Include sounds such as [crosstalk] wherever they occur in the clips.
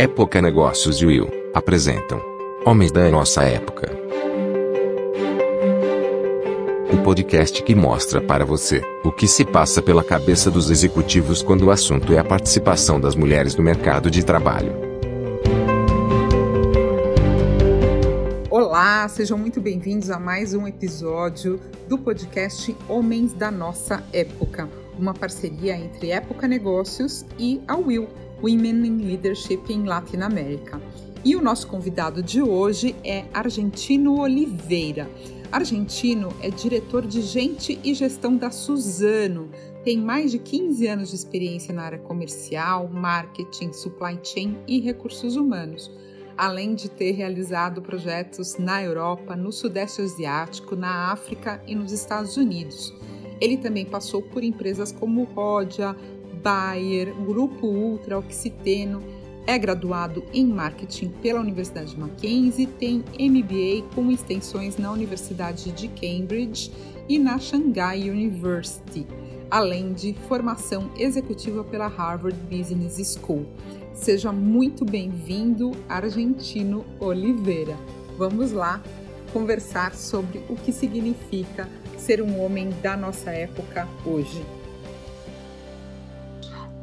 Época Negócios e Will apresentam Homens da Nossa Época. O podcast que mostra para você o que se passa pela cabeça dos executivos quando o assunto é a participação das mulheres no mercado de trabalho. Olá, sejam muito bem-vindos a mais um episódio do podcast Homens da Nossa Época, uma parceria entre Época Negócios e a Will, Women in Leadership em Latinoamérica. E o nosso convidado de hoje é Argentino Oliveira. Argentino é diretor de gente e gestão da Suzano. Tem mais de 15 anos de experiência na área comercial, marketing, supply chain e recursos humanos, além de ter realizado projetos na Europa, no Sudeste Asiático, na África e nos Estados Unidos. Ele também passou por empresas como Rodia, Bayer, Grupo Ultra, Oxiteno, é graduado em marketing pela Universidade Mackenzie, tem MBA com extensões na Universidade de Cambridge e na Shanghai University, além de formação executiva pela Harvard Business School. Seja muito bem-vindo, Argentino Oliveira. Vamos lá conversar sobre o que significa ser um homem da nossa época hoje.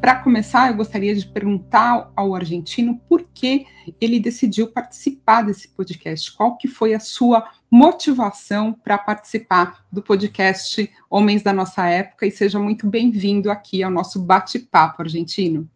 Para começar, eu gostaria de perguntar ao argentino por que ele decidiu participar desse podcast. Qual que foi a sua motivação para participar do podcast Homens da Nossa Época? E seja muito bem-vindo aqui ao nosso bate-papo argentino.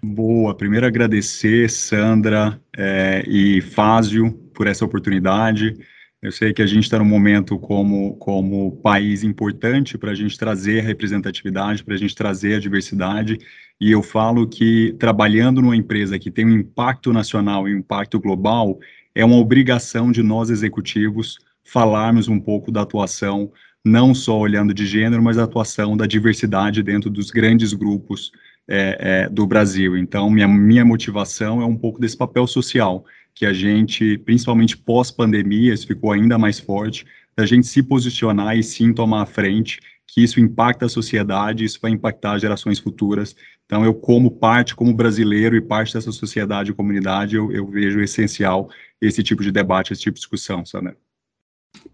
Boa, primeiro agradecer, Sandra é, e Fázio, por essa oportunidade. Eu sei que a gente está num momento como, como país importante para a gente trazer a representatividade, para a gente trazer a diversidade, e eu falo que trabalhando numa empresa que tem um impacto nacional e um impacto global, é uma obrigação de nós executivos falarmos um pouco da atuação, não só olhando de gênero, mas a atuação da diversidade dentro dos grandes grupos é, é, do Brasil. Então, minha, minha motivação é um pouco desse papel social que a gente, principalmente pós-pandemia, isso ficou ainda mais forte, da gente se posicionar e sim tomar a frente, que isso impacta a sociedade, isso vai impactar gerações futuras. Então, eu, como parte, como brasileiro e parte dessa sociedade e comunidade, eu, eu vejo essencial esse tipo de debate, esse tipo de discussão, Sandra.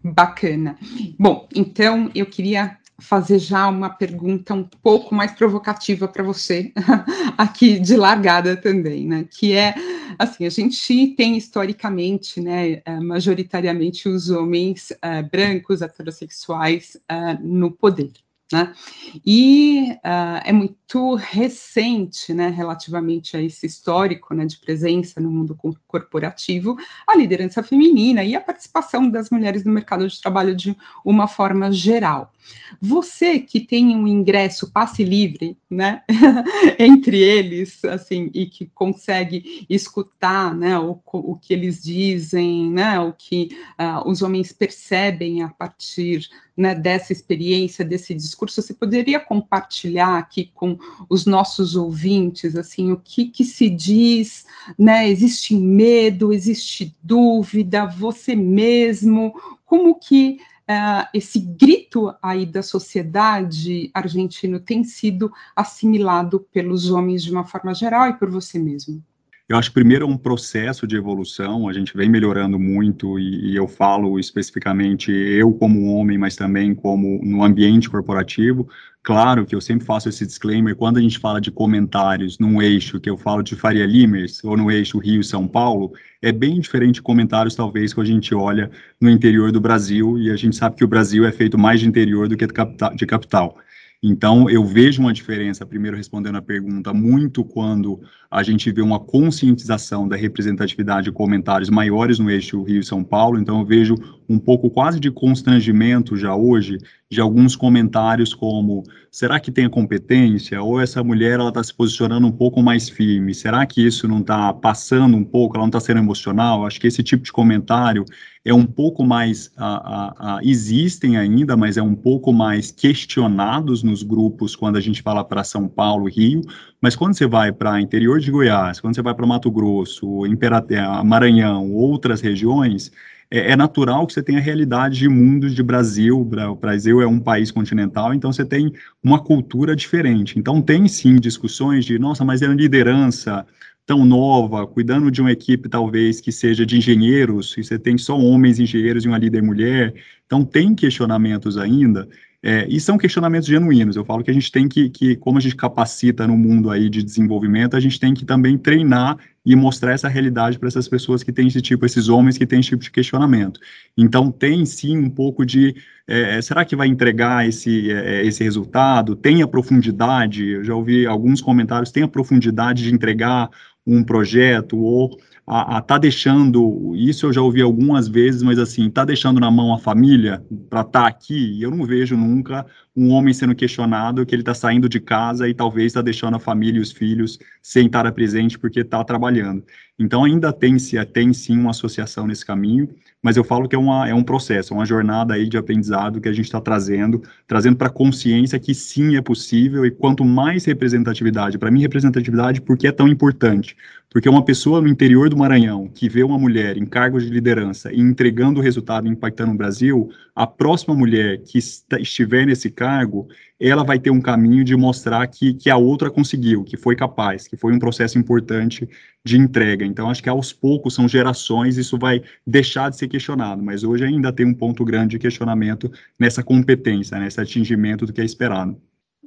Bacana. Bom, então eu queria fazer já uma pergunta um pouco mais provocativa para você, [laughs] aqui de largada também, né? Que é assim, a gente tem historicamente, né, eh, majoritariamente os homens uh, brancos, heterossexuais uh, no poder. Né? E uh, é muito recente, né, relativamente a esse histórico né, de presença no mundo corporativo, a liderança feminina e a participação das mulheres no mercado de trabalho de uma forma geral. Você que tem um ingresso passe livre, né, [laughs] entre eles, assim, e que consegue escutar, né, o, o que eles dizem, né, o que uh, os homens percebem a partir né, dessa experiência, desse discurso, você poderia compartilhar aqui com os nossos ouvintes, assim, o que, que se diz, né, existe medo, existe dúvida, você mesmo, como que uh, esse grito aí da sociedade argentina tem sido assimilado pelos homens de uma forma geral e por você mesmo? Eu acho que primeiro é um processo de evolução, a gente vem melhorando muito e, e, eu falo especificamente eu como homem, mas também como no ambiente corporativo. Claro que eu sempre faço esse disclaimer, quando a gente fala de comentários num eixo que eu falo de Faria Limers ou no eixo Rio-São Paulo, é bem diferente de comentários talvez que a gente olha no interior do Brasil e a gente sabe que o Brasil é feito mais de interior do que de capital. Então, eu vejo uma diferença, primeiro respondendo a pergunta, muito quando a gente vê uma conscientização da representatividade de comentários maiores no eixo Rio-São Paulo. Então, eu vejo um pouco quase de constrangimento já hoje de alguns comentários como será que tem a competência? Ou essa mulher ela está se posicionando um pouco mais firme. Será que isso não está passando um pouco? Ela não está sendo emocional? Acho que esse tipo de comentário é um pouco mais a, a, a, existem ainda mas é um pouco mais questionados nos grupos quando a gente fala para São Paulo Rio mas quando você vai para interior de Goiás quando você vai para Mato Grosso Imperatriz, Maranhão outras regiões é, é, natural que você tenha realidade de mundos de Brasil. O Brasil é um país continental, então você tem uma cultura diferente. Então tem sim discussões de, nossa, mas é a liderança tão nova, cuidando de uma equipe talvez que seja de engenheiros, e você tem só homens engenheiros e uma líder mulher, então tem questionamentos ainda, é, e são questionamentos genuínos. Eu falo que a gente tem que, que, como a gente capacita no mundo aí de desenvolvimento, a gente tem que também treinar e mostrar essa realidade para essas pessoas que têm esse tipo, esses homens que têm esse tipo de questionamento. Então, tem sim um pouco de, é, será que vai entregar esse, é, esse resultado? Tem a profundidade? Eu já ouvi alguns comentários, tem a profundidade de entregar um projeto ou a, a tá deixando, isso eu já ouvi algumas vezes, mas assim, tá deixando na mão a família para estar tá aqui, e eu não vejo nunca um homem sendo questionado que ele está saindo de casa e talvez está deixando a família e os filhos sem estar presente porque está trabalhando. Então ainda tem, tem sim uma associação nesse caminho, mas eu falo que é, uma, é um processo, é uma jornada aí de aprendizado que a gente está trazendo, trazendo para a consciência que sim é possível e quanto mais representatividade, para mim representatividade porque é tão importante, porque uma pessoa no interior do Maranhão que vê uma mulher em cargos de liderança e entregando o resultado impactando o Brasil, a próxima mulher que estiver nesse cargo, ela vai ter um caminho de mostrar que, que a outra conseguiu, que foi capaz, que foi um processo importante de entrega. Então, acho que aos poucos, são gerações, isso vai deixar de ser questionado, mas hoje ainda tem um ponto grande de questionamento nessa competência, nesse atingimento do que é esperado.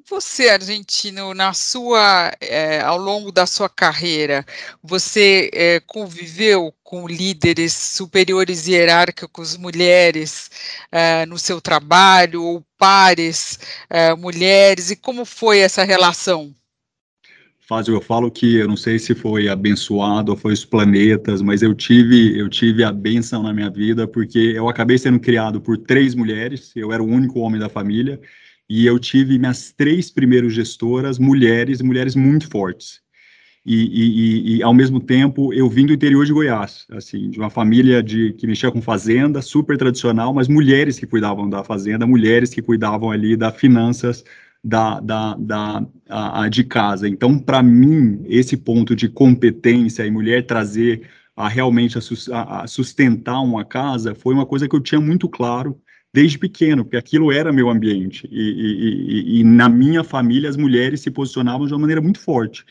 Você, argentino, na sua, é, ao longo da sua carreira, você é, conviveu com líderes superiores hierárquicos, mulheres, é, no seu trabalho, ou pares, mulheres, e como foi essa relação? Fábio, eu falo que eu não sei se foi abençoado ou foi os planetas, mas eu tive eu tive a benção na minha vida porque eu acabei sendo criado por três mulheres, eu era o único homem da família e eu tive minhas três primeiras gestoras mulheres, mulheres muito fortes. E, e, e, ao mesmo tempo eu vim do interior de Goiás, assim, de uma família de que mexia com fazenda, super tradicional, mas mulheres que cuidavam da fazenda, mulheres que cuidavam ali das finanças da, da, da a, a de casa. Então, para mim, esse ponto de competência e mulher trazer a realmente a, a sustentar uma casa foi uma coisa que eu tinha muito claro desde pequeno, porque aquilo era meu ambiente. E, e, e, e, na minha família, as mulheres se posicionavam de uma maneira muito forte.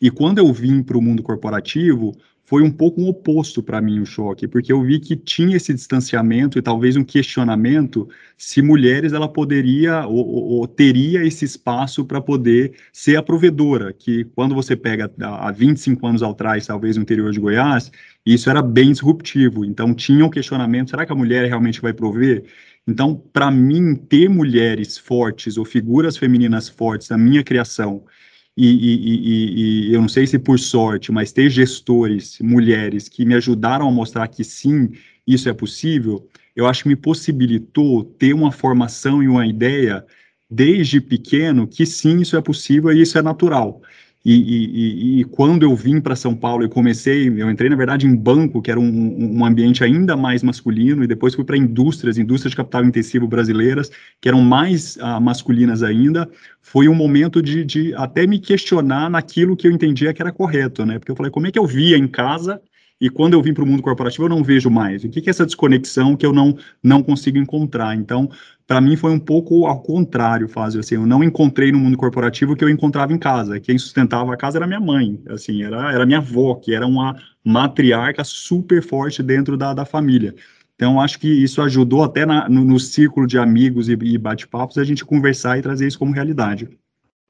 E quando eu vim para o mundo corporativo, foi um pouco um oposto para mim o choque, porque eu vi que tinha esse distanciamento e talvez um questionamento se mulheres ela poderia ou, ou teria esse espaço para poder ser a provedora, que quando você pega há 25 anos atrás, talvez no interior de Goiás, isso era bem disruptivo. Então tinha um questionamento, será que a mulher realmente vai prover? Então, para mim, ter mulheres fortes ou figuras femininas fortes na minha criação, e, e, e, eu não sei se por sorte, mas ter gestores, mulheres, que me ajudaram a mostrar que sim, isso é possível, eu acho que me possibilitou ter uma formação e uma ideia desde pequeno que sim, isso é possível e isso é natural. E, e, e, quando eu vim para São Paulo, eu comecei, eu entrei na verdade em banco, que era um, um ambiente ainda mais masculino, e depois fui para indústrias, indústrias de capital intensivo brasileiras, que eram mais uh, masculinas ainda. Foi um momento de, de, até me questionar naquilo que eu entendia que era correto, né? Porque eu falei, como é que eu via em casa e quando eu vim para o mundo corporativo eu não vejo mais. O que, que é essa desconexão que eu não, não consigo encontrar? Então, para mim foi um pouco ao contrário, Fábio, assim, eu não encontrei no mundo corporativo o que eu encontrava em casa. Quem sustentava a casa era minha mãe, assim, era, era minha avó, que era uma matriarca super forte dentro da, da família. Então, acho que isso ajudou até na, no, no, círculo de amigos e, e bate-papos a gente conversar e trazer isso como realidade.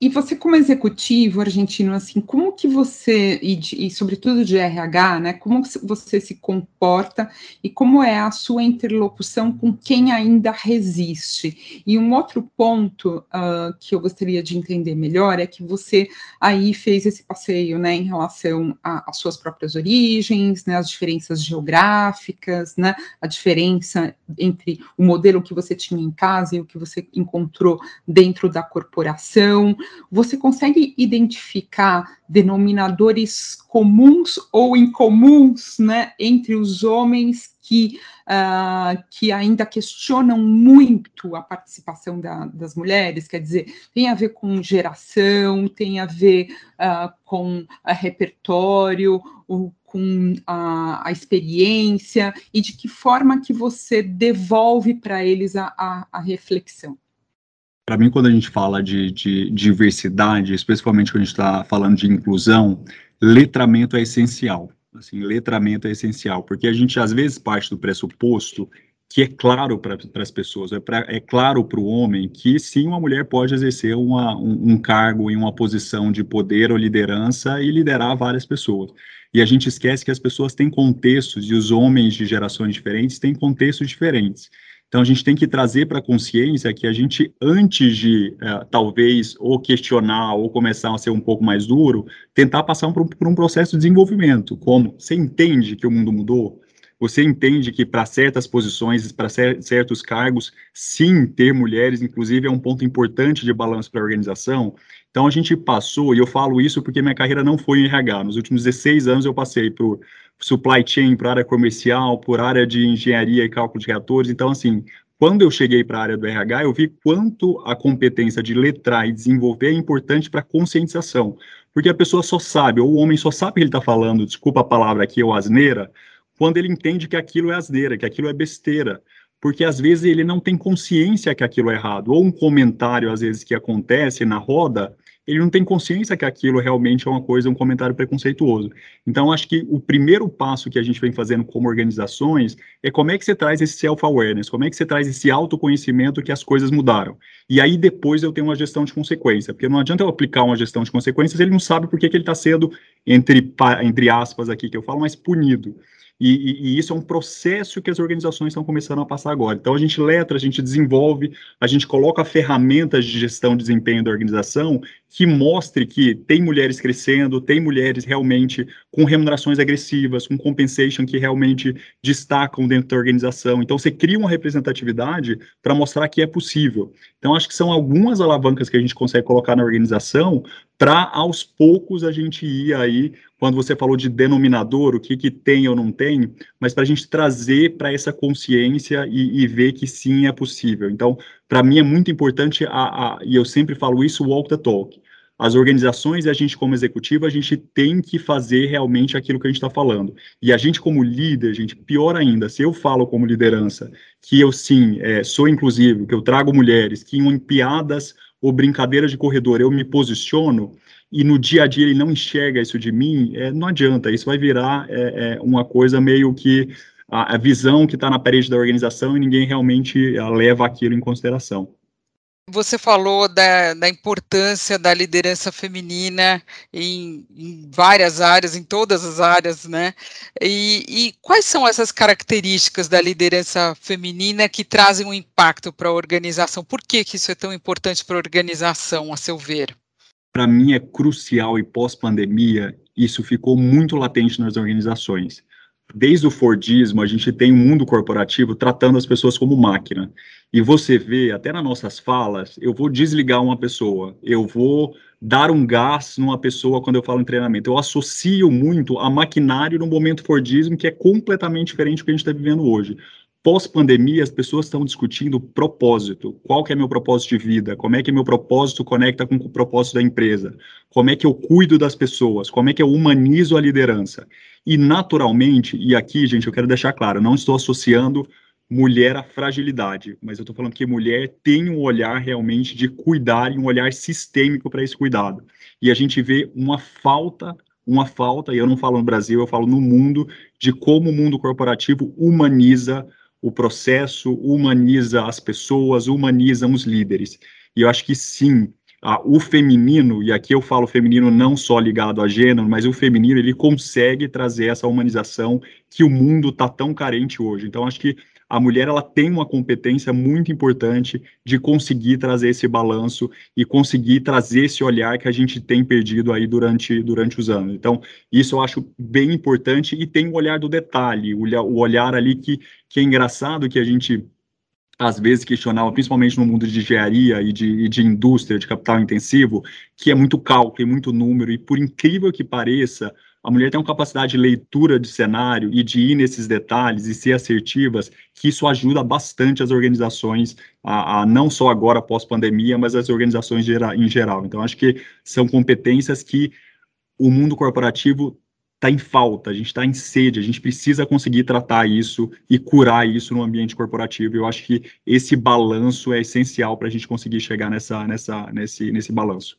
E você, como executivo argentino, assim, como que você, e, de, e, sobretudo de RH, né, como você se comporta e como é a sua interlocução com quem ainda resiste? E um outro ponto uh, que eu gostaria de entender melhor é que você aí fez esse passeio, né, em relação às suas próprias origens, né, as diferenças geográficas, né, a diferença entre o modelo que você tinha em casa e o que você encontrou dentro da corporação, você consegue identificar denominadores comuns ou incomuns né, entre os homens que, uh, que ainda questionam muito a participação da, das mulheres? Quer dizer, tem a ver com geração, tem a ver uh, com a repertório, com a, a, experiência e de que forma que você devolve para eles a, a, a reflexão? Para mim, quando a gente fala de, de diversidade, especialmente quando a gente está falando de inclusão, letramento é essencial. Assim, letramento é essencial, porque a gente às vezes parte do pressuposto que é claro para as pessoas, é, pra, é claro para o homem que sim, uma mulher pode exercer uma, um, um, cargo em uma posição de poder ou liderança e liderar várias pessoas. E a gente esquece que as pessoas têm contextos, e os homens de gerações diferentes têm contextos diferentes. Então, a gente tem que trazer para a consciência que a gente, antes de, uh, talvez, ou questionar, ou começar a ser um pouco mais duro, tentar passar por, por um processo de desenvolvimento. Como? Você entende que o mundo mudou? Você entende que para certas posições, para certos cargos, sim, ter mulheres, inclusive, é um ponto importante de balanço para a organização? Então, a gente passou, e eu falo isso porque minha carreira não foi em RH. Nos últimos 16 anos, eu passei por supply chain, por área comercial, por área de engenharia e cálculo de reatores. Então, assim, quando eu cheguei para a área do RH, eu vi quanto a competência de letrar e desenvolver é importante para a conscientização. Porque a pessoa só sabe, ou o homem só sabe que ele está falando, desculpa a palavra aqui, ou asneira, quando ele entende que aquilo é asneira, que aquilo é besteira. Porque às vezes ele não tem consciência que aquilo é errado. Ou um comentário, às vezes, que acontece na roda, ele não tem consciência que aquilo realmente é uma coisa, um comentário preconceituoso. Então, acho que o primeiro passo que a gente vem fazendo como organizações é como é que você traz esse self-awareness, como é que você traz esse autoconhecimento que as coisas mudaram. E aí depois eu tenho uma gestão de consequência, porque não adianta eu aplicar uma gestão de consequências, ele não sabe por que, que ele está sendo, entre, entre aspas aqui que eu falo, mais punido. E, e, e, isso é um processo que as organizações estão começando a passar agora. Então, a gente letra, a gente desenvolve, a gente coloca ferramentas de gestão de desempenho da organização que mostre que tem mulheres crescendo, tem mulheres realmente com remunerações agressivas, com compensation que realmente destacam dentro da organização. Então, você cria uma representatividade para mostrar que é possível. Então, acho que são algumas alavancas que a gente consegue colocar na organização para, aos poucos, a gente ir aí quando você falou de denominador, o que, que tem ou não tem, mas para a gente trazer para essa consciência e, e, ver que sim é possível. Então, para mim é muito importante, a, a, e eu sempre falo isso, walk the talk. As organizações e a gente como executivo, a gente tem que fazer realmente aquilo que a gente está falando. E a gente como líder, gente, pior ainda, se eu falo como liderança que eu sim é, sou inclusivo, que eu trago mulheres, que em piadas ou brincadeiras de corredor eu me posiciono, e no dia a dia ele não enxerga isso de mim, é, não adianta, isso vai virar é, é uma coisa meio que a, a visão que está na parede da organização e ninguém realmente a, leva aquilo em consideração. Você falou da, da, importância da liderança feminina em, em, várias áreas, em todas as áreas, né? E, e, quais são essas características da liderança feminina que trazem um impacto para a organização? Por que, que isso é tão importante para a organização, a seu ver? para mim é crucial e pós-pandemia, isso ficou muito latente nas organizações. Desde o Fordismo, a gente tem um mundo corporativo tratando as pessoas como máquina. E você vê, até nas nossas falas, eu vou desligar uma pessoa, eu vou dar um gás numa pessoa quando eu falo em treinamento. Eu associo muito a maquinário no momento Fordismo, que é completamente diferente do que a gente está vivendo hoje. Pós-pandemia, as pessoas estão discutindo propósito. Qual que é meu propósito de vida? Como é que meu propósito conecta com o propósito da empresa? Como é que eu cuido das pessoas? Como é que eu humanizo a liderança? E naturalmente, e aqui, gente, eu quero deixar claro, não estou associando mulher à fragilidade, mas eu estou falando que mulher tem um olhar realmente de cuidar e um olhar sistêmico para esse cuidado. E a gente vê uma falta uma falta, e eu não falo no Brasil, eu falo no mundo, de como o mundo corporativo humaniza o processo, humaniza as pessoas, humaniza os líderes. E eu acho que sim, a, o feminino, e aqui eu falo feminino não só ligado a gênero, mas o feminino, ele consegue trazer essa humanização que o mundo está tão carente hoje. Então, acho que a mulher ela tem uma competência muito importante de conseguir trazer esse balanço e conseguir trazer esse olhar que a gente tem perdido aí durante, durante os anos. Então, isso eu acho bem importante e tem o olhar do detalhe, o olhar ali que, que é engraçado que a gente às vezes questionava, principalmente no mundo de engenharia e de, e de indústria, de capital intensivo, que é muito cálculo e muito número, e por incrível que pareça, a mulher tem uma capacidade de leitura de cenário e de ir nesses detalhes e ser assertivas, que isso ajuda bastante as organizações, a, a não só agora pós-pandemia, mas as organizações em geral. Então, acho que são competências que o mundo corporativo está em falta, a gente está em sede, a gente precisa conseguir tratar isso e curar isso no ambiente corporativo. Eu acho que esse balanço é essencial para a gente conseguir chegar nessa, nessa, nesse, nesse balanço.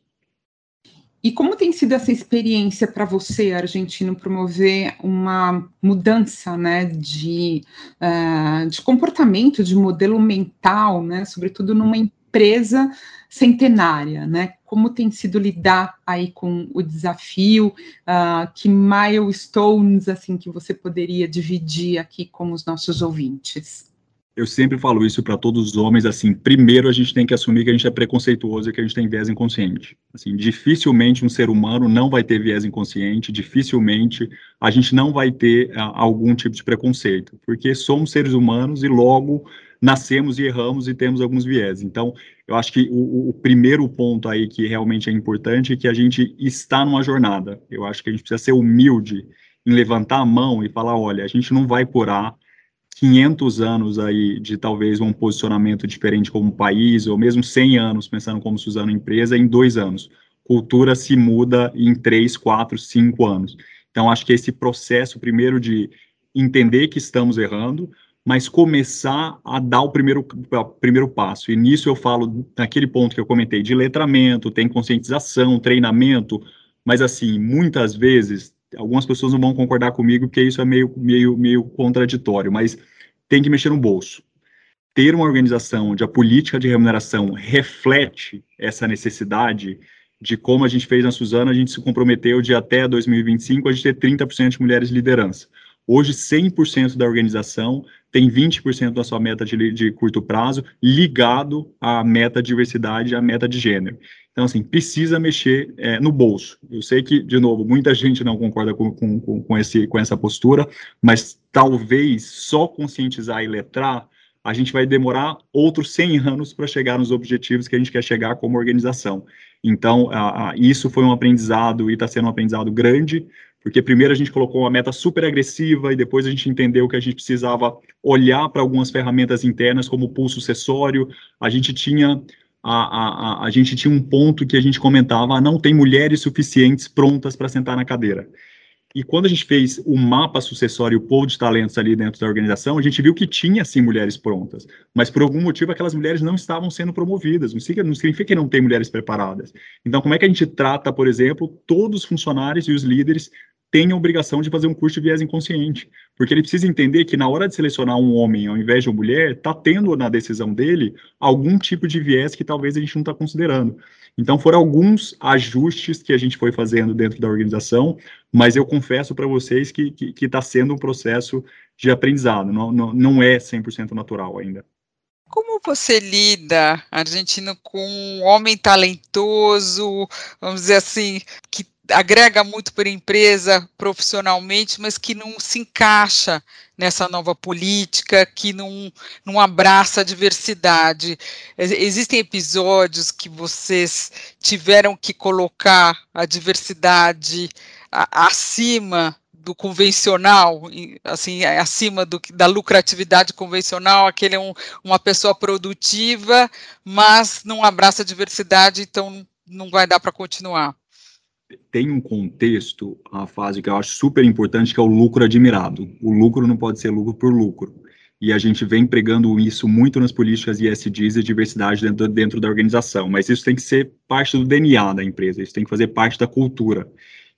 E como tem sido essa experiência para você, argentino, promover uma mudança né, de, uh, de comportamento, de modelo mental, né, sobretudo numa empresa centenária, né? Como tem sido lidar aí com o desafio? Uh, que milestones assim que você poderia dividir aqui com os nossos ouvintes? Eu sempre falo isso para todos os homens, assim, primeiro a gente tem que assumir que a gente é preconceituoso e que a gente tem viés inconsciente. Assim, dificilmente um ser humano não vai ter viés inconsciente, dificilmente a gente não vai ter a, ah, algum tipo de preconceito, porque somos seres humanos e logo nascemos e erramos e temos alguns viés. Então, eu acho que o, o primeiro ponto aí que realmente é importante é que a gente está numa jornada. Eu acho que a gente precisa ser humilde em levantar a mão e falar, olha, a gente não vai curar 500 anos aí de talvez um posicionamento diferente como país, ou mesmo 100 anos pensando como Suzano empresa, em dois anos. Cultura se muda em três, quatro, cinco anos. Então, acho que esse processo, primeiro, de entender que estamos errando, mas começar a dar o primeiro, o primeiro passo. E nisso eu falo, naquele ponto que eu comentei, de letramento, tem conscientização, treinamento, mas assim, muitas vezes, algumas pessoas não vão concordar comigo, porque isso é meio, meio, meio contraditório, mas tem que mexer no bolso. Ter uma organização onde a política de remuneração reflete essa necessidade de como a gente fez na Suzana, a gente se comprometeu de até 2025 a gente ter 30% de mulheres de liderança. Hoje, 100% da organização tem 20% da sua meta de, de, curto prazo ligado à meta de diversidade, à meta de gênero. Então, assim, precisa mexer é, no bolso. Eu sei que, de novo, muita gente não concorda com, com, com, esse, com essa postura, mas talvez só conscientizar e letrar, a gente vai demorar outros 100 anos para chegar nos objetivos que a gente quer chegar como organização. Então, a, a, isso foi um aprendizado e está sendo um aprendizado grande, porque primeiro a gente colocou uma meta super agressiva e depois a gente entendeu que a gente precisava olhar para algumas ferramentas internas como o pulso sucessório, a gente tinha a, a, a, gente tinha um ponto que a gente comentava, ah, não tem mulheres suficientes prontas para sentar na cadeira. E quando a gente fez o mapa sucessório, o pool de talentos ali dentro da organização, a gente viu que tinha, sim, mulheres prontas. Mas, por algum motivo, aquelas mulheres não estavam sendo promovidas. Não significa, não significa que não tem mulheres preparadas. Então, como é que a gente trata, por exemplo, todos os funcionários e os líderes tem a obrigação de fazer um curso de viés inconsciente, porque ele precisa entender que na hora de selecionar um homem ao invés de uma mulher, está tendo na decisão dele algum tipo de viés que talvez a gente não está considerando. Então foram alguns ajustes que a gente foi fazendo dentro da organização, mas eu confesso para vocês que está sendo um processo de aprendizado, não, não, não é 100% natural ainda. Como você lida, argentino, com um homem talentoso, vamos dizer assim, que agrega muito para a empresa profissionalmente, mas que não se encaixa nessa nova política, que não, não abraça a diversidade. Existem episódios que vocês tiveram que colocar a diversidade acima do convencional, assim, acima do, da lucratividade convencional, aquele é um, uma pessoa produtiva, mas não abraça a diversidade, então não vai dar para continuar tem um contexto, a fase que eu acho super importante, que é o lucro admirado. O lucro não pode ser lucro por lucro. E a gente vem pregando isso muito nas políticas ISDs e diversidade dentro, dentro da organização, mas isso tem que ser parte do DNA da empresa, isso tem que fazer parte da cultura.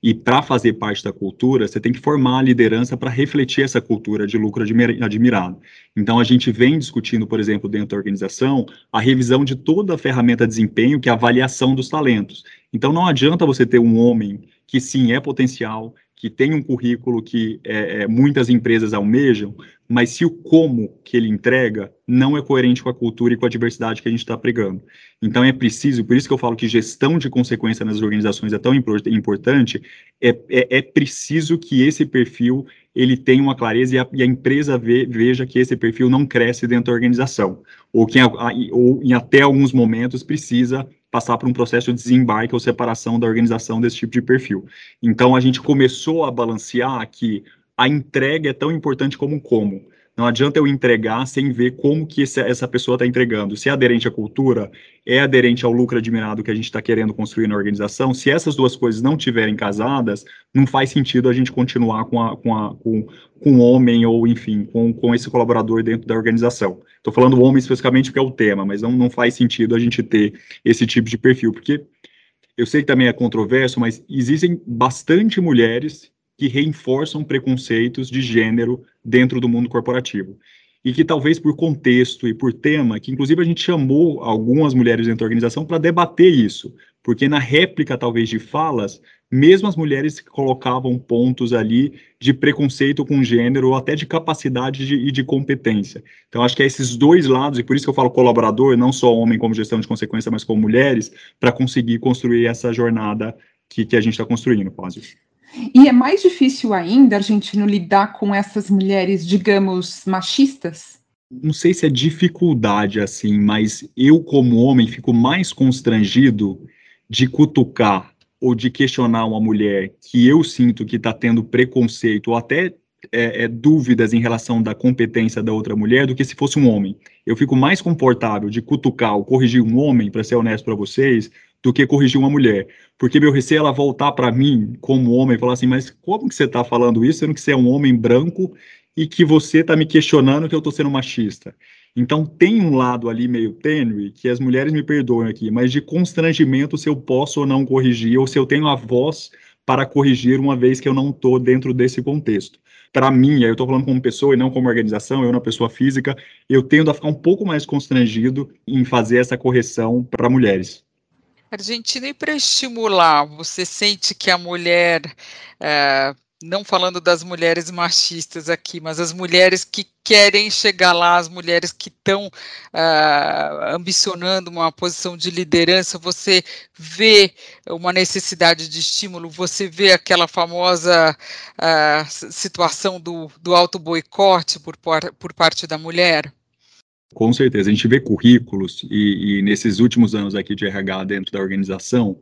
E para fazer parte da cultura, você tem que formar a liderança para refletir essa cultura de lucro admirado. Então, a gente vem discutindo, por exemplo, dentro da organização, a revisão de toda a ferramenta de desempenho, que é a avaliação dos talentos. Então, não adianta você ter um homem que sim é potencial, que tem um currículo que é, é, muitas empresas almejam, mas se o como que ele entrega não é coerente com a cultura e com a diversidade que a gente está pregando. Então é preciso, por isso que eu falo que gestão de consequência nas organizações é tão importante, é, é, é preciso que esse perfil ele tenha uma clareza e a, e a empresa ve, veja que esse perfil não cresce dentro da organização, ou que ou em até alguns momentos precisa passar por um processo de desembarque ou separação da organização desse tipo de perfil. Então, a gente começou a balancear que a entrega é tão importante como o como. Não adianta eu entregar sem ver como que essa pessoa está entregando. Se é aderente à cultura, é aderente ao lucro admirado que a gente está querendo construir na organização. Se essas duas coisas não estiverem casadas, não faz sentido a gente continuar com, a, com, a, com, com o homem ou, enfim, com, com esse colaborador dentro da organização. Estou falando homem especificamente porque é o tema, mas não, não faz sentido a gente ter esse tipo de perfil, porque eu sei que também é controverso, mas existem bastante mulheres que reforçam preconceitos de gênero dentro do mundo corporativo. E que talvez por contexto e por tema, que inclusive a gente chamou algumas mulheres dentro da organização para debater isso, porque na réplica talvez de falas, mesmo as mulheres colocavam pontos ali de preconceito com gênero ou até de capacidade de, e de competência. Então acho que é esses dois lados, e por isso que eu falo colaborador, não só homem como gestão de consequência, mas como mulheres, para conseguir construir essa jornada que, que a gente está construindo, quase. E é mais difícil ainda, argentino, lidar com essas mulheres, digamos, machistas? Não sei se é dificuldade assim, mas eu, como homem, fico mais constrangido de cutucar ou de questionar uma mulher que eu sinto que está tendo preconceito ou até é, é, dúvidas em relação da competência da outra mulher do que se fosse um homem. Eu fico mais confortável de cutucar ou corrigir um homem, para ser honesto para vocês, do que corrigir uma mulher. Porque meu receio é ela voltar para mim como homem e falar assim, mas como que você está falando isso, sendo que você é um homem branco e que você está me questionando que eu estou sendo machista? Então tem um lado ali meio tênue, que as mulheres me perdoem aqui, mas de constrangimento se eu posso ou não corrigir, ou se eu tenho a voz para corrigir uma vez que eu não estou dentro desse contexto. Para mim, eu estou falando como pessoa e não como organização, eu uma pessoa física, eu tendo a ficar um pouco mais constrangido em fazer essa correção para mulheres. Argentina, e para estimular, você sente que a mulher, é, não falando das mulheres machistas aqui, mas as mulheres que querem chegar lá, as mulheres que estão uh, ambicionando uma posição de liderança, você vê uma necessidade de estímulo, você vê aquela famosa uh, situação do, do auto-boicote por, por parte da mulher? Com certeza, a gente vê currículos e, e nesses últimos anos aqui de RH dentro da organização,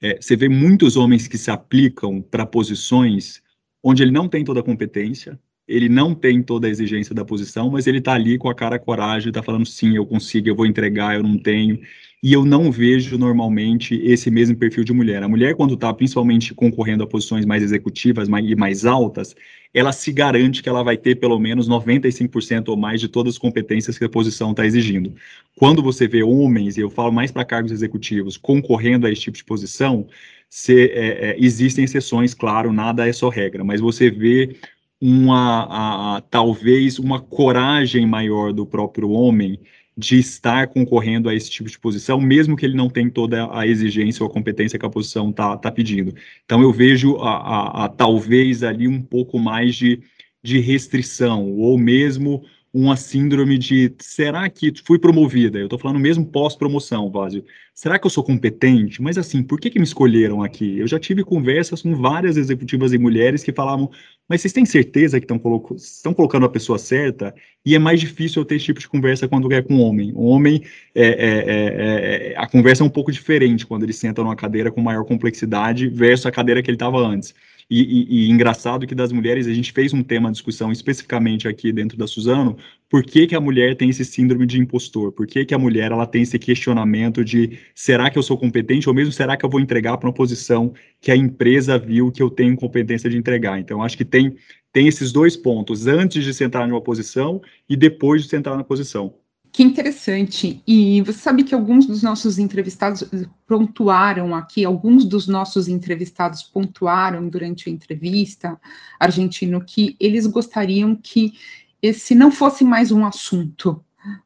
é, você vê muitos homens que se aplicam para posições onde ele não tem toda a competência, ele não tem toda a exigência da posição, mas ele está ali com a cara a coragem, está falando sim, eu consigo, eu vou entregar, eu não tenho. E eu não vejo normalmente esse mesmo perfil de mulher. A mulher, quando está principalmente concorrendo a posições mais executivas e mais altas, ela se garante que ela vai ter pelo menos 95% ou mais de todas as competências que a posição está exigindo. Quando você vê homens, e eu falo mais para cargos executivos, concorrendo a esse tipo de posição, se, é, é, existem exceções, claro, nada é só regra, mas você vê uma, a, a, talvez uma coragem maior do próprio homem de estar concorrendo a esse tipo de posição, mesmo que ele não tenha toda a exigência ou a competência que a posição está tá pedindo. Então, eu vejo, a, a, a, talvez, ali um pouco mais de, de restrição, ou mesmo uma síndrome de será que fui promovida? Eu estou falando mesmo pós-promoção, Vázio. Será que eu sou competente? Mas assim, por que, que me escolheram aqui? Eu já tive conversas com várias executivas e mulheres que falavam, mas vocês têm certeza que estão colo colocando a pessoa certa? E é mais difícil eu ter esse tipo de conversa quando é com homem. O homem, é, é, é, é a conversa é um pouco diferente quando ele senta numa cadeira com maior complexidade versus a cadeira que ele estava antes. E, e, engraçado que das mulheres, a gente fez um tema discussão especificamente aqui dentro da Suzano, por que, que a mulher tem esse síndrome de impostor? Por que, que a mulher ela tem esse questionamento de será que eu sou competente ou mesmo será que eu vou entregar para uma posição que a empresa viu que eu tenho competência de entregar? Então, acho que tem, tem esses dois pontos, antes de sentar numa posição e depois de sentar na posição. Que interessante. E você sabe que alguns dos nossos entrevistados pontuaram aqui, alguns dos nossos entrevistados pontuaram durante a entrevista, argentino, que eles gostariam que esse não fosse mais um assunto,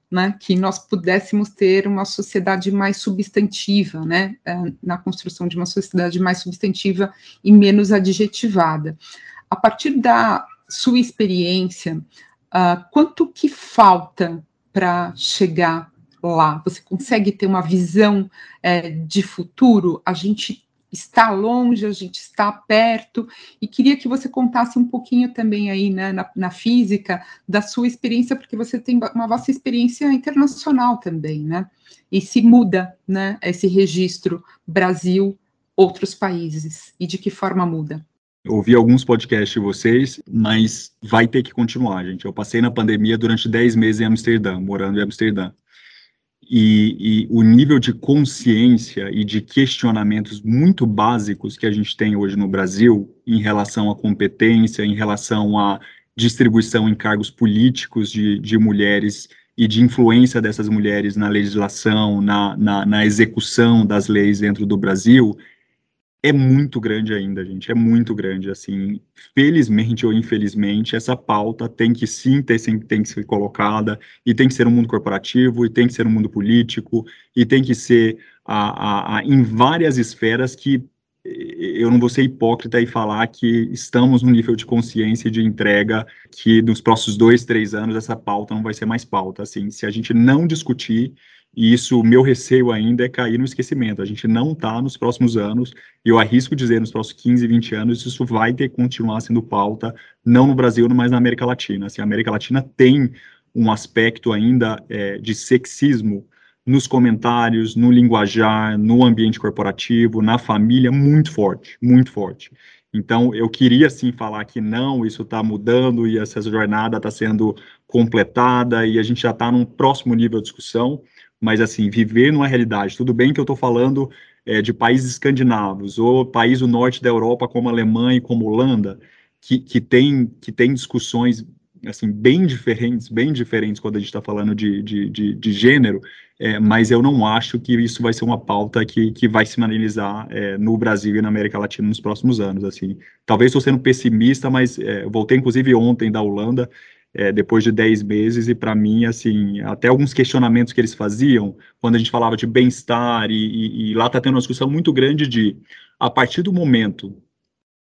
né, que nós pudéssemos ter uma sociedade mais substantiva, né, é, na construção de uma sociedade mais substantiva e menos adjetivada. A partir da sua experiência, uh, quanto que falta para chegar lá? Você consegue ter uma visão é, de futuro? A gente está longe, a gente está perto, e queria que você contasse um pouquinho também aí né, na, na, física da sua experiência, porque você tem uma vasta experiência internacional também, né? E se muda, né, esse registro Brasil, outros países, e de que forma muda? Ouvi alguns podcasts de vocês, mas vai ter que continuar, gente. Eu passei na pandemia durante 10 meses em Amsterdã, morando em Amsterdã. E, e, o nível de consciência e de questionamentos muito básicos que a gente tem hoje no Brasil em relação à competência, em relação à distribuição em cargos políticos de, de mulheres e de influência dessas mulheres na legislação, na, na, na execução das leis dentro do Brasil, é muito grande ainda, gente, é muito grande, assim, felizmente ou infelizmente, essa pauta tem que sim ter, tem que ser colocada, e tem que ser um mundo corporativo, e tem que ser um mundo político, e tem que ser a, a, a, em várias esferas que eu não vou ser hipócrita e falar que estamos num nível de consciência e de entrega que nos próximos dois, três anos essa pauta não vai ser mais pauta, assim, se a gente não discutir e isso, o meu receio ainda é cair no esquecimento. A gente não está nos próximos anos, e eu arrisco dizer nos próximos 15, 20 anos, isso vai ter que continuar sendo pauta, não no Brasil, mas na América Latina. Assim, a América Latina tem um aspecto ainda é, de sexismo nos comentários, no linguajar, no ambiente corporativo, na família, muito forte, muito forte. Então, eu queria sim falar que não, isso está mudando e essa jornada está sendo completada e a gente já está num próximo nível de discussão mas assim, viver numa realidade, tudo bem que eu estou falando é, de países escandinavos, ou país do norte da Europa, como Alemanha e como Holanda, que, que, tem, que tem discussões assim, bem diferentes, bem diferentes quando a gente está falando de, de, de, de gênero, é, mas eu não acho que isso vai ser uma pauta que, que vai se manifestar é, no Brasil e na América Latina nos próximos anos, assim. Talvez estou sendo pessimista, mas é, voltei, inclusive, ontem da Holanda, é, depois de 10 meses, e para mim, assim, até alguns questionamentos que eles faziam, quando a gente falava de bem-estar, e, e, e, lá está tendo uma discussão muito grande de, a partir do momento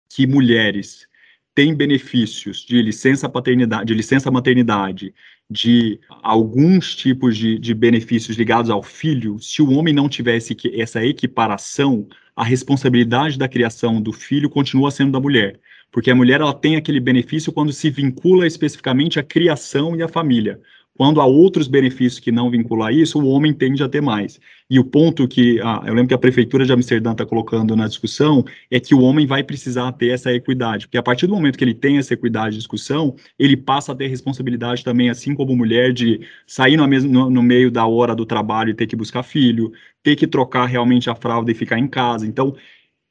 que mulheres têm benefícios de licença paternidade, de licença maternidade, de alguns tipos de, de benefícios ligados ao filho, se o homem não tivesse essa equiparação, a responsabilidade da criação do filho continua sendo da mulher porque a mulher ela tem aquele benefício quando se vincula especificamente à criação e à família. Quando há outros benefícios que não vinculam a isso, o homem tende a ter mais. E o ponto que ah, eu lembro que a prefeitura de Amsterdã está colocando na discussão é que o homem vai precisar ter essa equidade, porque a partir do momento que ele tem essa equidade de discussão, ele passa a ter responsabilidade também, assim como mulher, de sair no, mesmo, no meio da hora do trabalho e ter que buscar filho, ter que trocar realmente a fralda e ficar em casa. Então,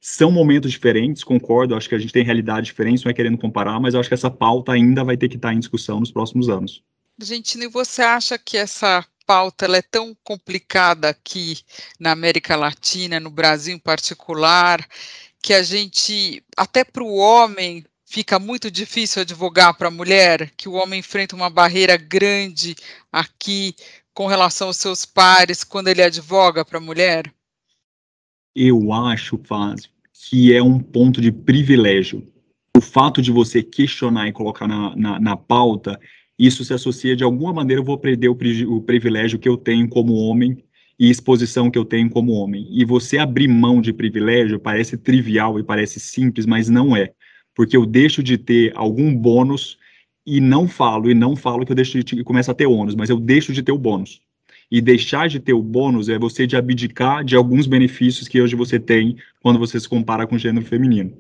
são momentos diferentes, concordo, acho que a gente tem realidade diferente, não é querendo comparar, mas acho que essa pauta ainda vai ter que estar em discussão nos próximos anos. Argentina, e você acha que essa pauta é tão complicada aqui na América Latina, no Brasil em particular, que a gente, até para o homem, fica muito difícil advogar para a mulher, que o homem enfrenta uma barreira grande aqui com relação aos seus pares quando ele advoga para a mulher? Eu acho, Faz, que é um ponto de privilégio. O fato de você questionar e colocar na, na, na pauta, isso se associa de alguma maneira, eu vou perder o, o privilégio que eu tenho como homem e exposição que eu tenho como homem. E você abrir mão de privilégio parece trivial e parece simples, mas não é. Porque eu deixo de ter algum bônus e não falo, e não falo que eu deixo de começa a ter ônus, mas eu deixo de ter o bônus e deixar de ter o bônus é você de abdicar de alguns benefícios que hoje você tem quando você se compara com o gênero feminino.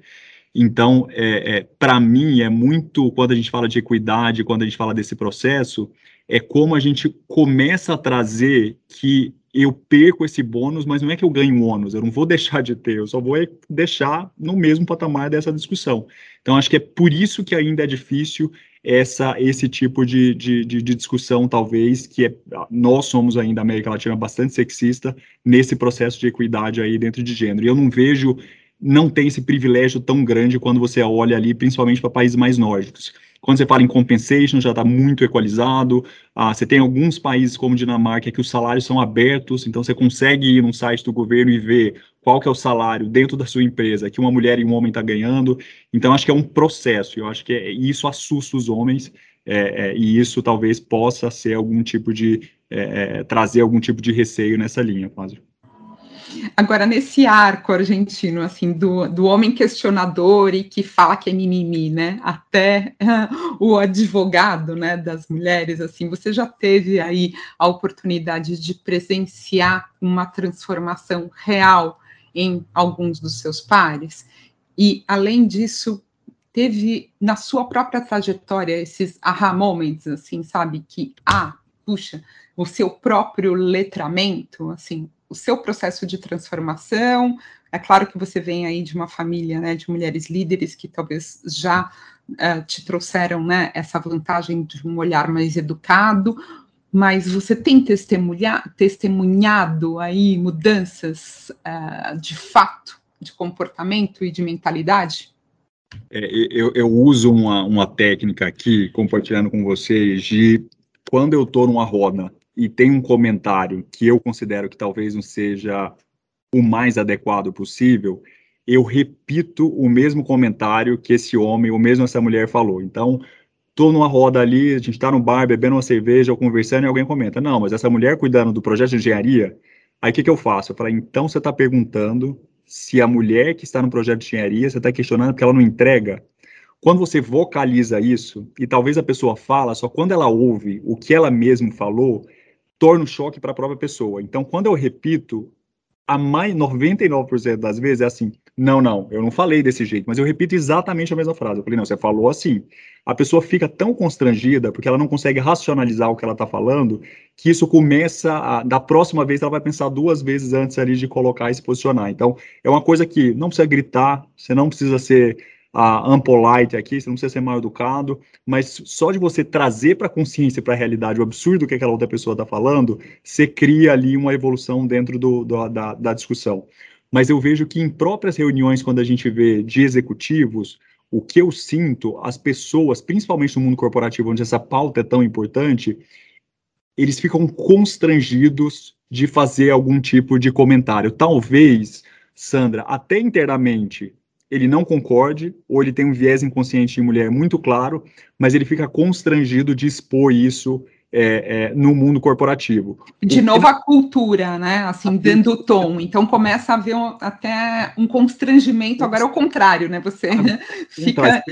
Então, é, é para mim, é muito, quando a gente fala de equidade, quando a gente fala desse processo, é como a gente começa a trazer que eu perco esse bônus, mas não é que eu ganho ônus, eu não vou [laughs] deixar de ter, eu só vou deixar no mesmo patamar dessa discussão. Então, acho que é por isso que ainda é difícil essa, esse tipo de, de, de, de discussão, talvez, que é, nós somos ainda, a América Latina, bastante sexista nesse processo de equidade aí dentro de gênero. E eu não vejo, não tem esse privilégio tão grande quando você olha ali, principalmente para países mais nórdicos. Quando você fala em compensation, já está muito equalizado. Ah, você tem alguns países como Dinamarca que os salários são abertos, então você consegue ir no site do governo e ver qual que é o salário dentro da sua empresa que uma mulher e um homem está ganhando. Então, acho que é um processo, eu acho que é, isso assusta os homens, é, é, e isso talvez possa ser algum tipo de, é, é, trazer algum tipo de receio nessa linha, quase. Agora, nesse arco argentino, assim, do, do homem questionador e que fala que é mimimi, né, até uh, [laughs] o advogado, né, das mulheres, assim, você já teve aí a oportunidade de presenciar uma transformação real em alguns dos seus pares? E, além disso, teve na sua própria trajetória esses aha moments, assim, sabe, que, ah, puxa, o seu próprio letramento, assim, o seu processo de transformação. É claro que você vem aí de uma família né, de mulheres líderes que talvez já uh, te trouxeram né, essa vantagem de um olhar mais educado, mas você tem testemunhado aí mudanças uh, de fato, de comportamento e de mentalidade? É, eu, eu, uso uma, uma técnica aqui, compartilhando com vocês, de quando eu estou numa roda e tem um comentário que eu considero que talvez não seja o mais adequado possível, eu repito o mesmo comentário que esse homem ou mesmo essa mulher falou. Então, tô numa roda ali, a gente está no bar bebendo uma cerveja ou conversando e alguém comenta, não, mas essa mulher cuidando do projeto de engenharia, aí o que, que eu faço? Eu falo, então você está perguntando se a mulher que está no projeto de engenharia, você está questionando porque ela não entrega. Quando você vocaliza isso, e talvez a pessoa fala, só quando ela ouve o que ela mesma falou, torna um choque para a própria pessoa. Então, quando eu repito, a mais 99% das vezes é assim: não, não, eu não falei desse jeito, mas eu repito exatamente a mesma frase. Eu falei, não, você falou assim. A pessoa fica tão constrangida porque ela não consegue racionalizar o que ela está falando, que isso começa a, da próxima vez ela vai pensar duas vezes antes ali de colocar e se posicionar. Então, é uma coisa que não precisa gritar, você não precisa ser a Ampolite aqui, você não precisa ser mal educado, mas só de você trazer para a consciência, para a realidade, o absurdo que aquela outra pessoa está falando, você cria ali uma evolução dentro do, do, da, da discussão. Mas eu vejo que em próprias reuniões, quando a gente vê de executivos, o que eu sinto, as pessoas, principalmente no mundo corporativo, onde essa pauta é tão importante, eles ficam constrangidos de fazer algum tipo de comentário. Talvez, Sandra, até internamente, ele não concorde, ou ele tem um viés inconsciente de mulher muito claro, mas ele fica constrangido de expor isso é, é, no mundo corporativo. De o novo, a cultura, né? Assim, dando o tom. Então começa a haver um, até um constrangimento, agora é o contrário, né? Você então, [laughs] fica.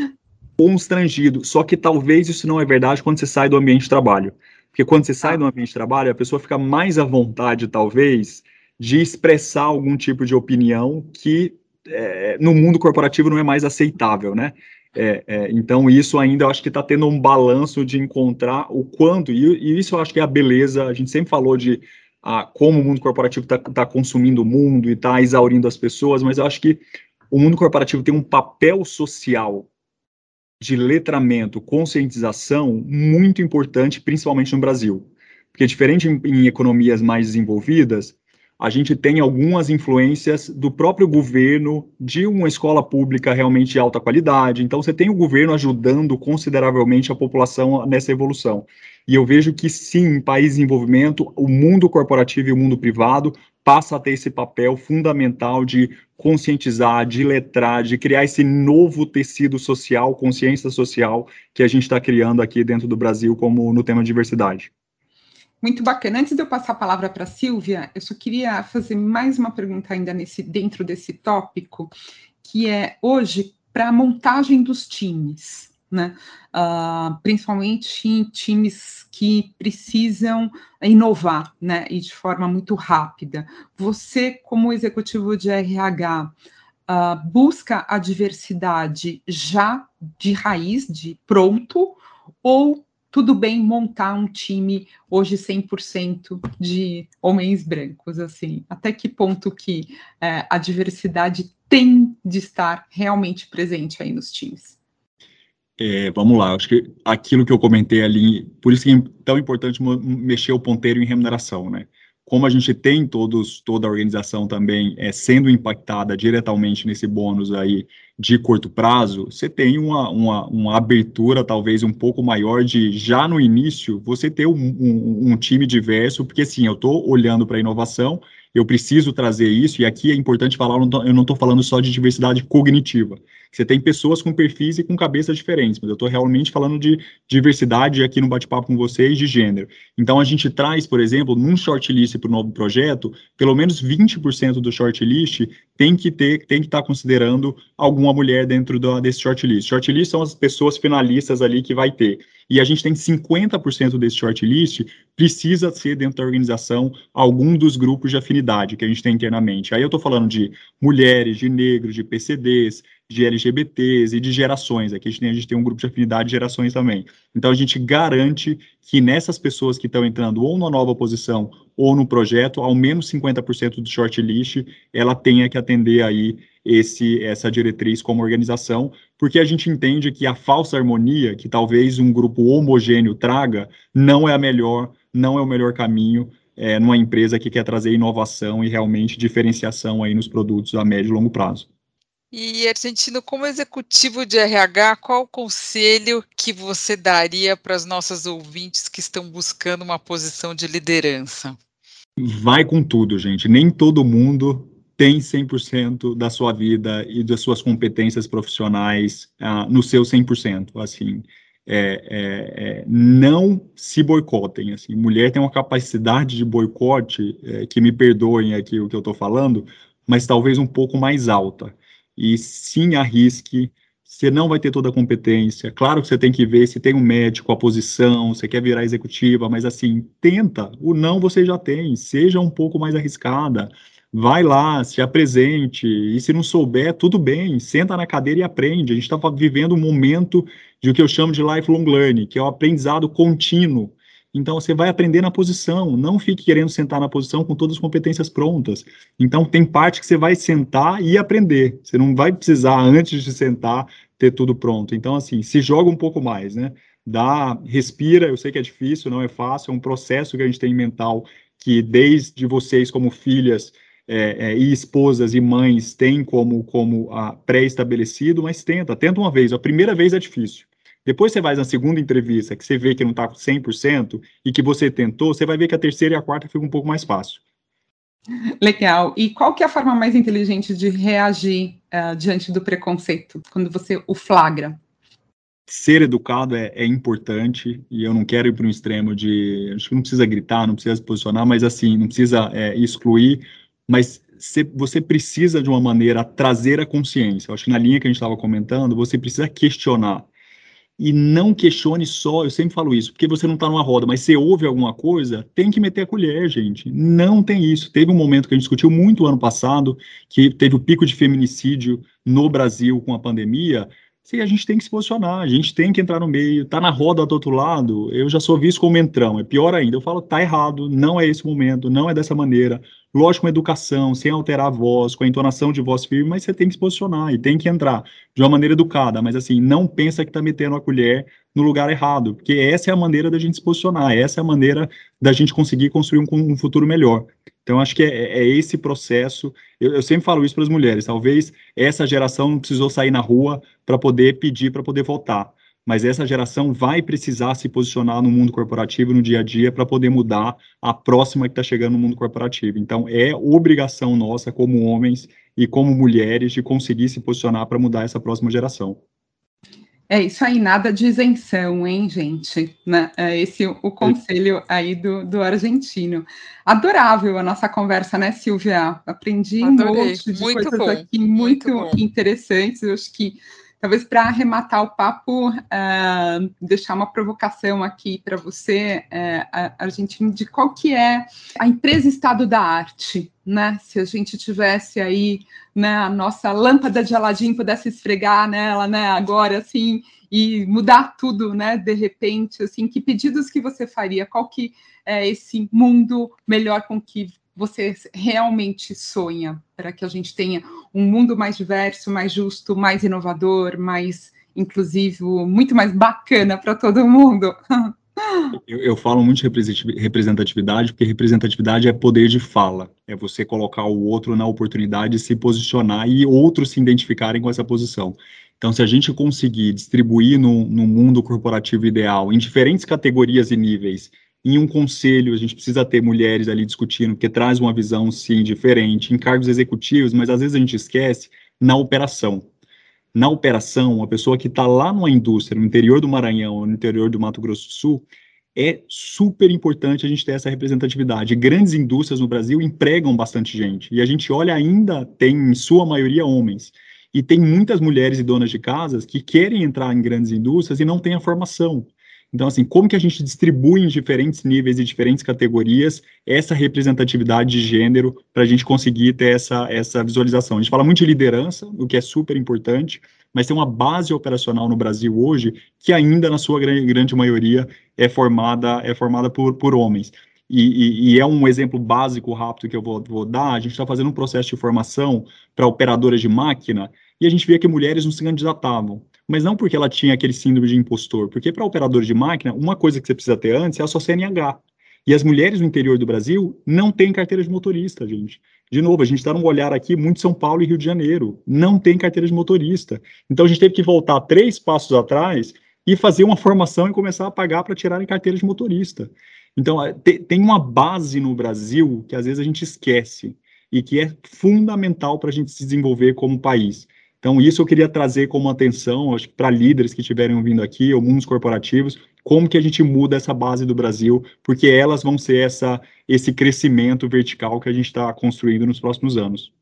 Constrangido. Só que talvez isso não é verdade quando você sai do ambiente de trabalho. Porque quando você sai ah. do ambiente de trabalho, a pessoa fica mais à vontade, talvez, de expressar algum tipo de opinião que é, no mundo corporativo não é mais aceitável, né? É, é, então, isso ainda eu acho que está tendo um balanço de encontrar o quanto, e, e, isso eu acho que é a beleza, a gente sempre falou de ah, como o mundo corporativo está tá consumindo o mundo e está exaurindo as pessoas, mas eu acho que o mundo corporativo tem um papel social de letramento, conscientização muito importante, principalmente no Brasil. Porque diferente em, em economias mais desenvolvidas, a gente tem algumas influências do próprio governo, de uma escola pública realmente de alta qualidade. Então, você tem o governo ajudando consideravelmente a população nessa evolução. E eu vejo que, sim, em países em desenvolvimento, o mundo corporativo e o mundo privado passa a ter esse papel fundamental de conscientizar, de letrar, de criar esse novo tecido social, consciência social que a gente está criando aqui dentro do Brasil, como no tema diversidade. Muito bacana. Antes de eu passar a palavra para a Silvia, eu só queria fazer mais uma pergunta ainda nesse, dentro desse tópico, que é hoje para a montagem dos times, né? Uh, principalmente em times que precisam inovar, né? E de forma muito rápida. Você, como executivo de RH, uh, ah, busca a diversidade já de raiz, de pronto, ou tudo bem montar um time hoje 100% de homens brancos, assim, até que ponto que é, a diversidade tem de estar realmente presente aí nos times? É, vamos lá, acho que aquilo que eu comentei ali, por isso que é tão importante mexer o ponteiro em remuneração, né? Como a gente tem todos, toda a organização também é, sendo impactada diretamente nesse bônus aí de curto prazo, você tem uma, uma, uma, abertura talvez um pouco maior de já no início você ter um, um, um time diverso, porque sim, eu estou olhando para a inovação, eu preciso trazer isso, e aqui é importante falar, eu não estou falando só de diversidade cognitiva. Você tem pessoas com perfis e com cabeças diferentes, mas eu estou realmente falando de diversidade aqui no bate-papo com vocês de gênero. Então a gente traz, por exemplo, num shortlist para o novo projeto, pelo menos 20% do shortlist tem que ter, tem que estar tá considerando alguma mulher dentro do, desse shortlist. Shortlist são as pessoas finalistas ali que vai ter e a gente tem 50% desse shortlist, precisa ser dentro da organização algum dos grupos de afinidade que a gente tem internamente. Aí eu estou falando de mulheres, de negros, de PCDs, de LGBTs e de gerações. Aqui a gente, tem, a gente tem um grupo de afinidade de gerações também. Então a gente garante que nessas pessoas que estão entrando ou na nova posição ou no projeto, ao menos 50% do shortlist, ela tenha que atender aí esse essa diretriz como organização, porque a gente entende que a falsa harmonia que talvez um grupo homogêneo traga não é a melhor não é o melhor caminho é, numa empresa que quer trazer inovação e realmente diferenciação aí nos produtos a médio e longo prazo. E, Argentino, como executivo de RH, qual o conselho que você daria para as nossas ouvintes que estão buscando uma posição de liderança? Vai com tudo, gente. Nem todo mundo tem 100% da sua vida e das suas competências profissionais uh, no seu 100%. Assim, é, é, é, não se boicotem. Assim, mulher tem uma capacidade de boicote, é, que me perdoem aqui o que eu estou falando, mas talvez um pouco mais alta e sim arrisque. Você não vai ter toda a competência. Claro que você tem que ver se tem um médico, a posição, você quer virar executiva, mas assim, tenta. O não você já tem. Seja um pouco mais arriscada. Vai lá, se apresente. E se não souber, tudo bem. Senta na cadeira e aprende. A gente está vivendo um momento de o que eu chamo de lifelong learning, que é o aprendizado contínuo. Então, você vai aprender na posição, não fique querendo sentar na posição com todas as competências prontas. Então, tem parte que você vai sentar e aprender. Você não vai precisar, antes de sentar, ter tudo pronto. Então, assim, se joga um pouco mais, né? Dá, respira, eu sei que é difícil, não é fácil, é um processo que a gente tem mental que desde vocês como filhas é, é, e esposas e mães têm como, como pré-estabelecido, mas tenta, tenta uma vez. A primeira vez é difícil. Depois você vai na segunda entrevista, que você vê que não está 100% e que você tentou, você vai ver que a terceira e a quarta fica um pouco mais fácil. Legal. E qual que é a forma mais inteligente de reagir uh, diante do preconceito, quando você o flagra? Ser educado é, é importante, e eu não quero ir para um extremo de. Acho que não precisa gritar, não precisa se posicionar, mas assim, não precisa é, excluir, mas você precisa, de uma maneira, trazer a consciência. Eu acho que na linha que a gente estava comentando, você precisa questionar e não questione só, eu sempre falo isso, porque você não está numa roda, mas você ouve alguma coisa, tem que meter a colher, gente. Não tem isso. Teve um momento que a gente discutiu muito ano passado, que teve o pico de feminicídio no Brasil com a pandemia, Sim, a gente tem que se posicionar, a gente tem que entrar no meio, tá na roda do outro lado, eu já sou visto como entrão, é pior ainda, eu falo, tá errado, não é esse momento, não é dessa maneira, lógico, com educação, sem alterar a voz, com a entonação de voz firme, mas você tem que se posicionar e tem que entrar de uma maneira educada, mas assim, não pensa que tá metendo a colher no lugar errado, porque essa é a maneira da gente se posicionar, essa é a maneira da gente conseguir construir um, um futuro melhor. Então, acho que é, é esse processo. Eu, eu, sempre falo isso para as mulheres. Talvez essa geração não precisou sair na rua para poder pedir, para poder votar. Mas essa geração vai precisar se posicionar no mundo corporativo, no dia a dia, para poder mudar a próxima que está chegando no mundo corporativo. Então, é obrigação nossa, como homens e como mulheres, de conseguir se posicionar para mudar essa próxima geração. É isso aí, nada de isenção, hein, gente? Né? É esse o conselho aí do, do argentino. Adorável a nossa conversa, né, Silvia? Aprendi Adorei. um monte de muito coisas bom. aqui muito, muito interessantes. Eu acho que Talvez para arrematar o papo, uh, deixar uma provocação aqui para você, uh, Argentino, de qual que é a empresa estado da arte, né? Se a gente tivesse aí né, a nossa lâmpada de Aladim pudesse esfregar nela, né, agora, assim, e mudar tudo, né, de repente, assim, que pedidos que você faria? Qual que é esse mundo melhor com que você realmente sonha para que a gente tenha um mundo mais diverso, mais justo, mais inovador, mais inclusivo, muito mais bacana para todo mundo? [laughs] Eu, eu, falo muito de representatividade, porque representatividade é poder de fala, é você colocar o outro na oportunidade de se posicionar e outros se identificarem com essa posição. Então, se a gente conseguir distribuir no, no mundo corporativo ideal, em diferentes categorias e níveis, em um conselho, a gente precisa ter mulheres ali discutindo, porque traz uma visão, sim, diferente, em cargos executivos, mas às vezes a gente esquece na operação. Na operação, a pessoa que está lá numa indústria, no interior do Maranhão, no interior do Mato Grosso do Sul, é super importante a gente ter essa representatividade. Grandes indústrias no Brasil empregam bastante gente, e a gente olha ainda, tem em sua maioria homens. E tem muitas mulheres e donas de casas que querem entrar em grandes indústrias e não têm a formação. Então, assim, como que a gente distribui em diferentes níveis e diferentes categorias essa representatividade de gênero para a gente conseguir ter essa, essa visualização? A gente fala muito de liderança, o que é super importante, mas tem uma base operacional no Brasil hoje que ainda, na sua grande, grande maioria, é formada, é formada por, por homens. E, e, e, é um exemplo básico rápido que eu vou, vou dar. A gente está fazendo um processo de formação para operadoras de máquina e a gente via que mulheres não se candidatavam mas não porque ela tinha aquele síndrome de impostor, porque para operador de máquina, uma coisa que você precisa ter antes é a sua CNH. E as mulheres no interior do Brasil não têm carteira de motorista, gente. De novo, a gente está num olhar aqui muito São Paulo e Rio de Janeiro. Não tem carteira de motorista. Então a gente teve que voltar três passos atrás e fazer uma formação e começar a pagar para tirarem carteira de motorista. Então, tem uma base no Brasil que às vezes a gente esquece e que é fundamental para a gente se desenvolver como país. Então, isso eu queria trazer como atenção, acho que para líderes que estiverem vindo aqui, ou mundos corporativos, como que a gente muda essa base do Brasil, porque elas vão ser essa, esse crescimento vertical que a gente está construindo nos próximos anos.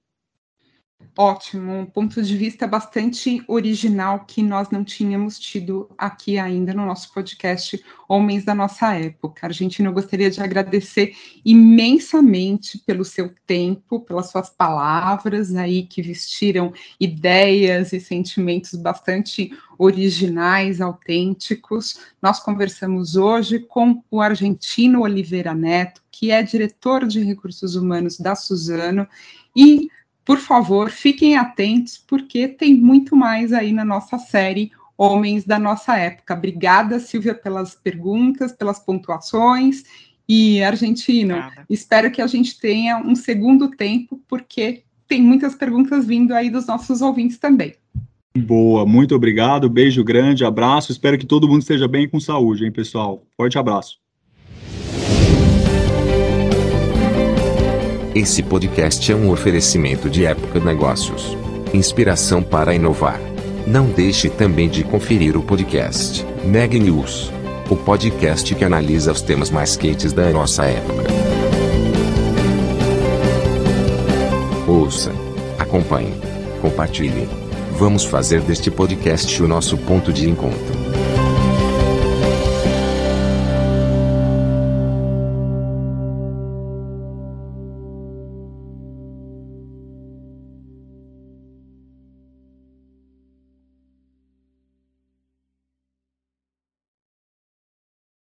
Ótimo, um ponto de vista bastante original que nós não tínhamos tido aqui ainda no nosso podcast Homens da Nossa Época. Argentina, eu gostaria de agradecer imensamente pelo seu tempo, pelas suas palavras aí que vestiram ideias e sentimentos bastante originais, autênticos. Nós conversamos hoje com o argentino Oliveira Neto, que é diretor de recursos humanos da Suzano e por favor, fiquem atentos, porque tem muito mais aí na nossa série Homens da Nossa Época. Obrigada, Silvia, pelas perguntas, pelas pontuações. E, Argentino, Obrigada. espero que a gente tenha um segundo tempo, porque tem muitas perguntas vindo aí dos nossos ouvintes também. Boa, muito obrigado, beijo grande, abraço. Espero que todo mundo esteja bem com saúde, hein, pessoal? Forte abraço. Esse podcast é um oferecimento de Época Negócios. Inspiração para inovar. Não deixe também de conferir o podcast Neg News, o podcast que analisa os temas mais quentes da nossa época. Ouça, acompanhe, compartilhe. Vamos fazer deste podcast o nosso ponto de encontro.